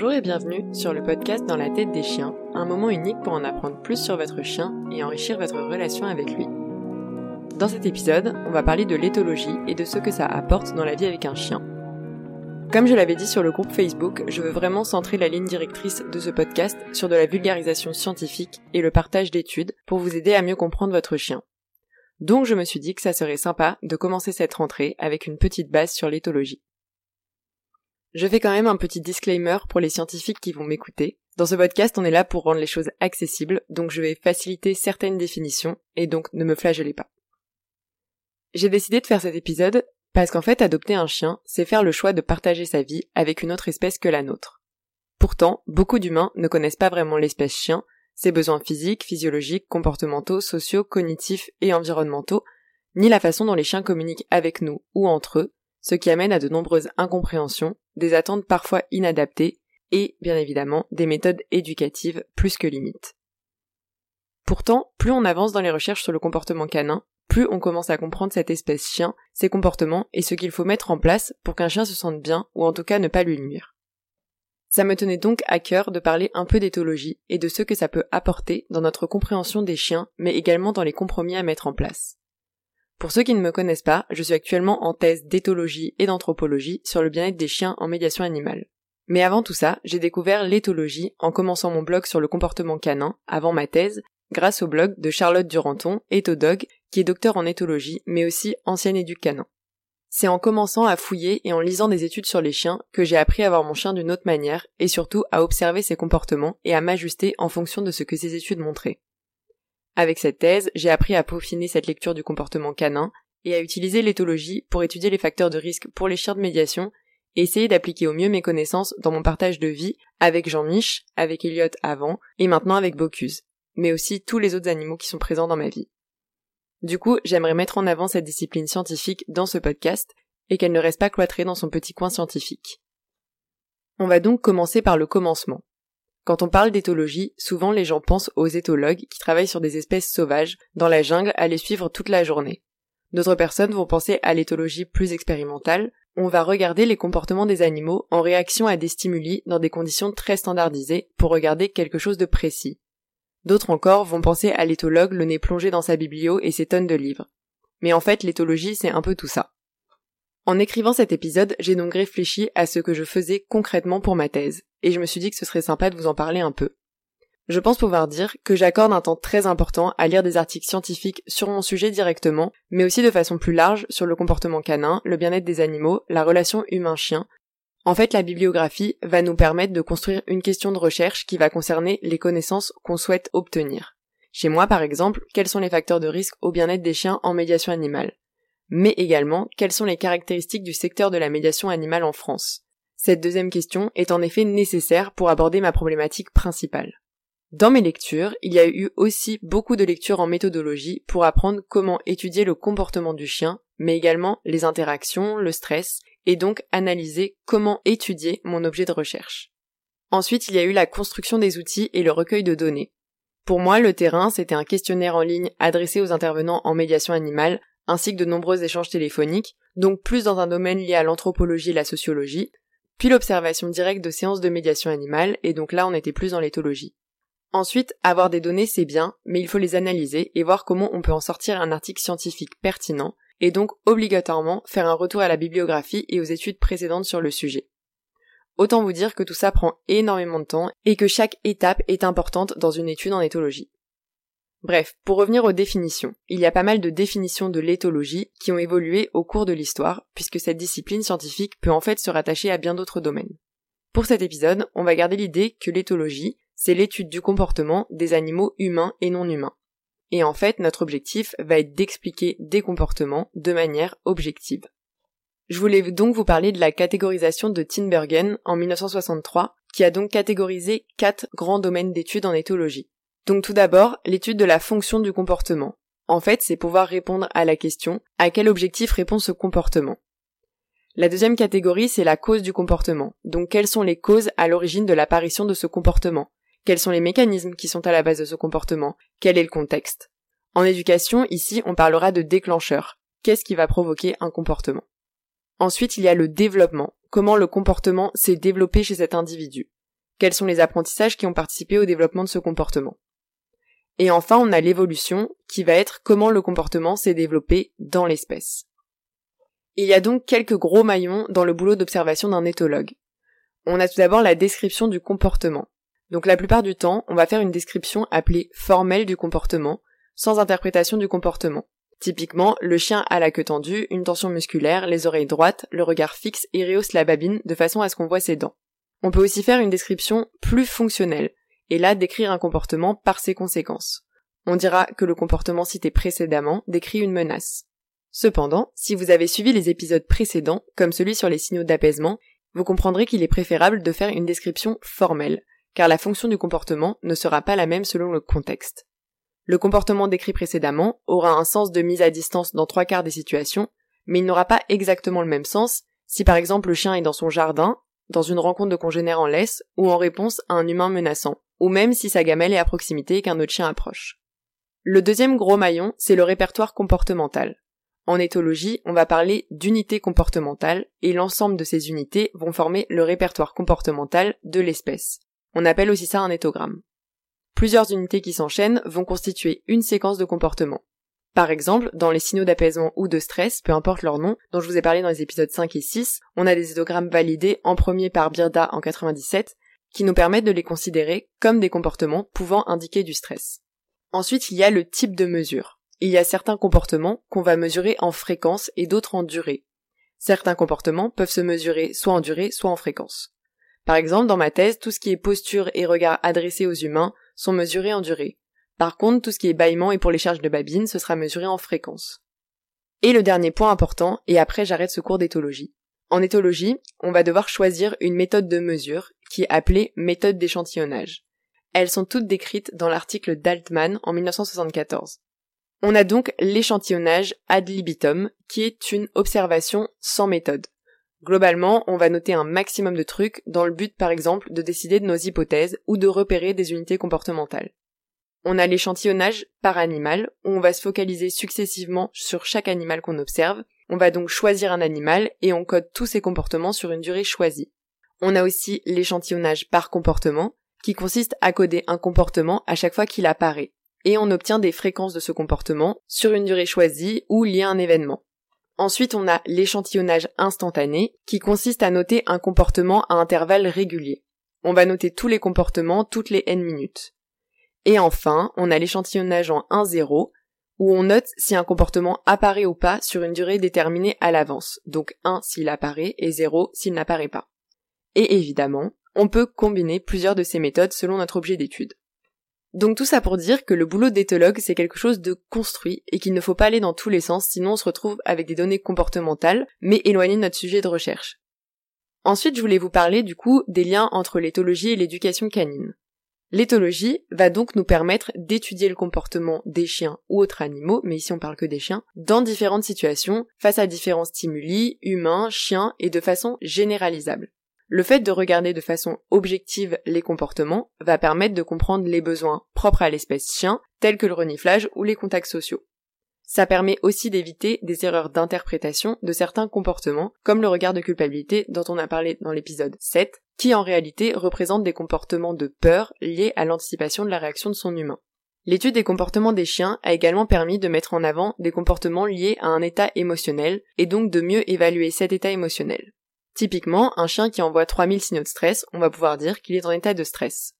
Bonjour et bienvenue sur le podcast Dans la tête des chiens, un moment unique pour en apprendre plus sur votre chien et enrichir votre relation avec lui. Dans cet épisode, on va parler de l'éthologie et de ce que ça apporte dans la vie avec un chien. Comme je l'avais dit sur le groupe Facebook, je veux vraiment centrer la ligne directrice de ce podcast sur de la vulgarisation scientifique et le partage d'études pour vous aider à mieux comprendre votre chien. Donc je me suis dit que ça serait sympa de commencer cette rentrée avec une petite base sur l'éthologie. Je fais quand même un petit disclaimer pour les scientifiques qui vont m'écouter. Dans ce podcast, on est là pour rendre les choses accessibles, donc je vais faciliter certaines définitions, et donc ne me flagellez pas. J'ai décidé de faire cet épisode parce qu'en fait, adopter un chien, c'est faire le choix de partager sa vie avec une autre espèce que la nôtre. Pourtant, beaucoup d'humains ne connaissent pas vraiment l'espèce chien, ses besoins physiques, physiologiques, comportementaux, sociaux, cognitifs et environnementaux, ni la façon dont les chiens communiquent avec nous ou entre eux, ce qui amène à de nombreuses incompréhensions, des attentes parfois inadaptées et, bien évidemment, des méthodes éducatives plus que limites. Pourtant, plus on avance dans les recherches sur le comportement canin, plus on commence à comprendre cette espèce chien, ses comportements et ce qu'il faut mettre en place pour qu'un chien se sente bien ou en tout cas ne pas lui nuire. Ça me tenait donc à cœur de parler un peu d'éthologie et de ce que ça peut apporter dans notre compréhension des chiens, mais également dans les compromis à mettre en place. Pour ceux qui ne me connaissent pas, je suis actuellement en thèse d'éthologie et d'anthropologie sur le bien-être des chiens en médiation animale. Mais avant tout ça, j'ai découvert l'éthologie en commençant mon blog sur le comportement canin, avant ma thèse, grâce au blog de Charlotte Duranton, Ethodog, qui est docteur en éthologie, mais aussi ancienne éduque canin. C'est en commençant à fouiller et en lisant des études sur les chiens que j'ai appris à voir mon chien d'une autre manière et surtout à observer ses comportements et à m'ajuster en fonction de ce que ces études montraient. Avec cette thèse, j'ai appris à peaufiner cette lecture du comportement canin et à utiliser l'éthologie pour étudier les facteurs de risque pour les chiens de médiation et essayer d'appliquer au mieux mes connaissances dans mon partage de vie avec Jean-Mich, avec Elliot avant et maintenant avec Bocuse, mais aussi tous les autres animaux qui sont présents dans ma vie. Du coup, j'aimerais mettre en avant cette discipline scientifique dans ce podcast et qu'elle ne reste pas cloîtrée dans son petit coin scientifique. On va donc commencer par le commencement. Quand on parle d'éthologie, souvent les gens pensent aux éthologues qui travaillent sur des espèces sauvages, dans la jungle, à les suivre toute la journée. D'autres personnes vont penser à l'éthologie plus expérimentale, on va regarder les comportements des animaux en réaction à des stimuli dans des conditions très standardisées pour regarder quelque chose de précis. D'autres encore vont penser à l'éthologue le nez plongé dans sa biblio et ses tonnes de livres. Mais en fait, l'éthologie, c'est un peu tout ça. En écrivant cet épisode, j'ai donc réfléchi à ce que je faisais concrètement pour ma thèse, et je me suis dit que ce serait sympa de vous en parler un peu. Je pense pouvoir dire que j'accorde un temps très important à lire des articles scientifiques sur mon sujet directement, mais aussi de façon plus large sur le comportement canin, le bien-être des animaux, la relation humain-chien. En fait, la bibliographie va nous permettre de construire une question de recherche qui va concerner les connaissances qu'on souhaite obtenir. Chez moi, par exemple, quels sont les facteurs de risque au bien-être des chiens en médiation animale? Mais également quelles sont les caractéristiques du secteur de la médiation animale en France? Cette deuxième question est en effet nécessaire pour aborder ma problématique principale. Dans mes lectures, il y a eu aussi beaucoup de lectures en méthodologie pour apprendre comment étudier le comportement du chien, mais également les interactions, le stress, et donc analyser comment étudier mon objet de recherche. Ensuite, il y a eu la construction des outils et le recueil de données. Pour moi, le terrain, c'était un questionnaire en ligne adressé aux intervenants en médiation animale ainsi que de nombreux échanges téléphoniques, donc plus dans un domaine lié à l'anthropologie et la sociologie, puis l'observation directe de séances de médiation animale, et donc là on était plus dans l'éthologie. Ensuite, avoir des données c'est bien, mais il faut les analyser et voir comment on peut en sortir un article scientifique pertinent, et donc obligatoirement faire un retour à la bibliographie et aux études précédentes sur le sujet. Autant vous dire que tout ça prend énormément de temps et que chaque étape est importante dans une étude en éthologie. Bref, pour revenir aux définitions, il y a pas mal de définitions de l'éthologie qui ont évolué au cours de l'histoire, puisque cette discipline scientifique peut en fait se rattacher à bien d'autres domaines. Pour cet épisode, on va garder l'idée que l'éthologie, c'est l'étude du comportement des animaux humains et non humains. Et en fait, notre objectif va être d'expliquer des comportements de manière objective. Je voulais donc vous parler de la catégorisation de Tinbergen en 1963, qui a donc catégorisé quatre grands domaines d'études en éthologie. Donc tout d'abord, l'étude de la fonction du comportement. En fait, c'est pouvoir répondre à la question à quel objectif répond ce comportement. La deuxième catégorie, c'est la cause du comportement. Donc quelles sont les causes à l'origine de l'apparition de ce comportement? Quels sont les mécanismes qui sont à la base de ce comportement? Quel est le contexte? En éducation, ici, on parlera de déclencheur. Qu'est-ce qui va provoquer un comportement? Ensuite, il y a le développement. Comment le comportement s'est développé chez cet individu? Quels sont les apprentissages qui ont participé au développement de ce comportement? Et enfin, on a l'évolution, qui va être comment le comportement s'est développé dans l'espèce. Il y a donc quelques gros maillons dans le boulot d'observation d'un éthologue. On a tout d'abord la description du comportement. Donc la plupart du temps, on va faire une description appelée formelle du comportement, sans interprétation du comportement. Typiquement, le chien a la queue tendue, une tension musculaire, les oreilles droites, le regard fixe et rehausse la babine de façon à ce qu'on voit ses dents. On peut aussi faire une description plus fonctionnelle, et là décrire un comportement par ses conséquences. On dira que le comportement cité précédemment décrit une menace. Cependant, si vous avez suivi les épisodes précédents, comme celui sur les signaux d'apaisement, vous comprendrez qu'il est préférable de faire une description formelle, car la fonction du comportement ne sera pas la même selon le contexte. Le comportement décrit précédemment aura un sens de mise à distance dans trois quarts des situations, mais il n'aura pas exactement le même sens si par exemple le chien est dans son jardin, dans une rencontre de congénères en laisse, ou en réponse à un humain menaçant, ou même si sa gamelle est à proximité et qu'un autre chien approche. Le deuxième gros maillon, c'est le répertoire comportemental. En éthologie, on va parler d'unités comportementales, et l'ensemble de ces unités vont former le répertoire comportemental de l'espèce. On appelle aussi ça un éthogramme. Plusieurs unités qui s'enchaînent vont constituer une séquence de comportement. Par exemple, dans les signaux d'apaisement ou de stress, peu importe leur nom, dont je vous ai parlé dans les épisodes 5 et 6, on a des éthogrammes validés en premier par Birda en 97 qui nous permettent de les considérer comme des comportements pouvant indiquer du stress. Ensuite, il y a le type de mesure. Il y a certains comportements qu'on va mesurer en fréquence et d'autres en durée. Certains comportements peuvent se mesurer soit en durée, soit en fréquence. Par exemple, dans ma thèse, tout ce qui est posture et regard adressé aux humains sont mesurés en durée. Par contre, tout ce qui est bâillement et pour les charges de babine, ce sera mesuré en fréquence. Et le dernier point important, et après j'arrête ce cours d'éthologie, en éthologie, on va devoir choisir une méthode de mesure qui est appelée méthode d'échantillonnage. Elles sont toutes décrites dans l'article d'Altman en 1974. On a donc l'échantillonnage ad libitum, qui est une observation sans méthode. Globalement, on va noter un maximum de trucs dans le but par exemple de décider de nos hypothèses ou de repérer des unités comportementales. On a l'échantillonnage par animal, où on va se focaliser successivement sur chaque animal qu'on observe, on va donc choisir un animal et on code tous ses comportements sur une durée choisie. On a aussi l'échantillonnage par comportement, qui consiste à coder un comportement à chaque fois qu'il apparaît, et on obtient des fréquences de ce comportement sur une durée choisie ou liée à un événement. Ensuite, on a l'échantillonnage instantané, qui consiste à noter un comportement à intervalles réguliers. On va noter tous les comportements toutes les n minutes. Et enfin, on a l'échantillonnage en 1-0, où on note si un comportement apparaît ou pas sur une durée déterminée à l'avance, donc 1 s'il apparaît et 0 s'il n'apparaît pas. Et évidemment, on peut combiner plusieurs de ces méthodes selon notre objet d'étude. Donc tout ça pour dire que le boulot d'éthologue c'est quelque chose de construit et qu'il ne faut pas aller dans tous les sens sinon on se retrouve avec des données comportementales mais éloignées de notre sujet de recherche. Ensuite je voulais vous parler du coup des liens entre l'éthologie et l'éducation canine. L'éthologie va donc nous permettre d'étudier le comportement des chiens ou autres animaux, mais ici on parle que des chiens, dans différentes situations, face à différents stimuli, humains, chiens, et de façon généralisable. Le fait de regarder de façon objective les comportements va permettre de comprendre les besoins propres à l'espèce chien, tels que le reniflage ou les contacts sociaux. Ça permet aussi d'éviter des erreurs d'interprétation de certains comportements, comme le regard de culpabilité dont on a parlé dans l'épisode 7, qui en réalité représente des comportements de peur liés à l'anticipation de la réaction de son humain. L'étude des comportements des chiens a également permis de mettre en avant des comportements liés à un état émotionnel et donc de mieux évaluer cet état émotionnel. Typiquement, un chien qui envoie 3000 signaux de stress, on va pouvoir dire qu'il est en état de stress.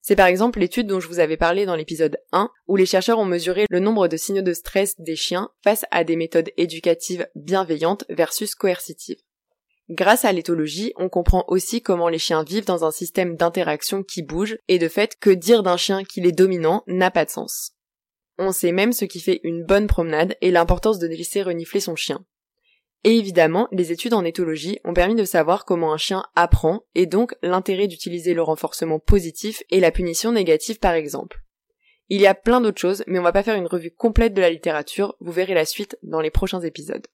C'est par exemple l'étude dont je vous avais parlé dans l'épisode 1, où les chercheurs ont mesuré le nombre de signaux de stress des chiens face à des méthodes éducatives bienveillantes versus coercitives. Grâce à l'éthologie, on comprend aussi comment les chiens vivent dans un système d'interaction qui bouge, et de fait que dire d'un chien qu'il est dominant n'a pas de sens. On sait même ce qui fait une bonne promenade et l'importance de laisser renifler son chien. Et évidemment, les études en éthologie ont permis de savoir comment un chien apprend et donc l'intérêt d'utiliser le renforcement positif et la punition négative par exemple. Il y a plein d'autres choses, mais on va pas faire une revue complète de la littérature, vous verrez la suite dans les prochains épisodes.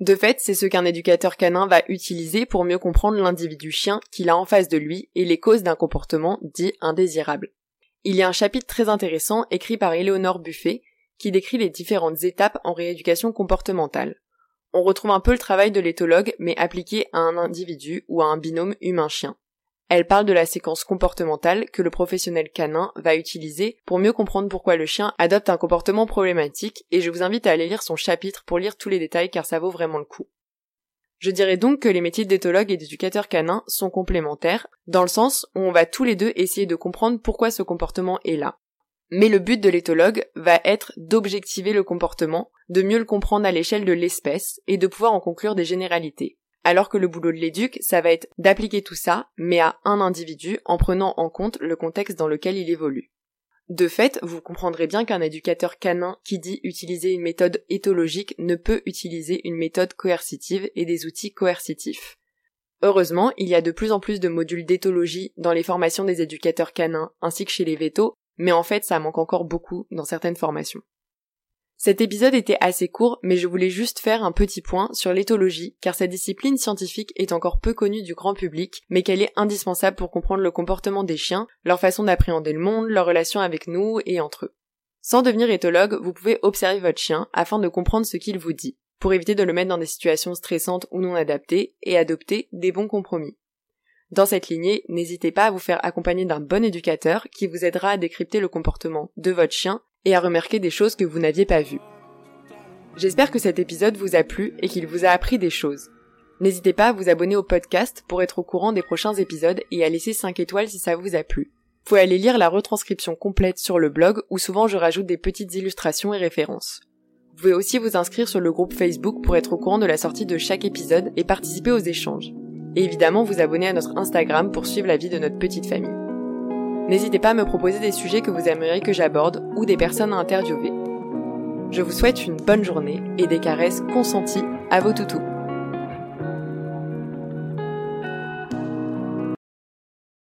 De fait, c'est ce qu'un éducateur canin va utiliser pour mieux comprendre l'individu chien qu'il a en face de lui et les causes d'un comportement dit indésirable. Il y a un chapitre très intéressant écrit par Éléonore Buffet qui décrit les différentes étapes en rééducation comportementale on retrouve un peu le travail de l'éthologue, mais appliqué à un individu ou à un binôme humain-chien. Elle parle de la séquence comportementale que le professionnel canin va utiliser pour mieux comprendre pourquoi le chien adopte un comportement problématique et je vous invite à aller lire son chapitre pour lire tous les détails car ça vaut vraiment le coup. Je dirais donc que les métiers d'éthologue et d'éducateur canin sont complémentaires, dans le sens où on va tous les deux essayer de comprendre pourquoi ce comportement est là. Mais le but de l'éthologue va être d'objectiver le comportement, de mieux le comprendre à l'échelle de l'espèce et de pouvoir en conclure des généralités. Alors que le boulot de l'éduc, ça va être d'appliquer tout ça, mais à un individu en prenant en compte le contexte dans lequel il évolue. De fait, vous comprendrez bien qu'un éducateur canin qui dit utiliser une méthode éthologique ne peut utiliser une méthode coercitive et des outils coercitifs. Heureusement, il y a de plus en plus de modules d'éthologie dans les formations des éducateurs canins ainsi que chez les vétos, mais en fait ça manque encore beaucoup dans certaines formations. Cet épisode était assez court, mais je voulais juste faire un petit point sur l'éthologie, car cette discipline scientifique est encore peu connue du grand public, mais qu'elle est indispensable pour comprendre le comportement des chiens, leur façon d'appréhender le monde, leur relation avec nous et entre eux. Sans devenir éthologue, vous pouvez observer votre chien afin de comprendre ce qu'il vous dit, pour éviter de le mettre dans des situations stressantes ou non adaptées, et adopter des bons compromis. Dans cette lignée, n'hésitez pas à vous faire accompagner d'un bon éducateur qui vous aidera à décrypter le comportement de votre chien et à remarquer des choses que vous n'aviez pas vues. J'espère que cet épisode vous a plu et qu'il vous a appris des choses. N'hésitez pas à vous abonner au podcast pour être au courant des prochains épisodes et à laisser 5 étoiles si ça vous a plu. Vous pouvez aller lire la retranscription complète sur le blog où souvent je rajoute des petites illustrations et références. Vous pouvez aussi vous inscrire sur le groupe Facebook pour être au courant de la sortie de chaque épisode et participer aux échanges. Et évidemment vous abonner à notre Instagram pour suivre la vie de notre petite famille. N'hésitez pas à me proposer des sujets que vous aimeriez que j'aborde ou des personnes à interviewer. Je vous souhaite une bonne journée et des caresses consenties à vos toutous.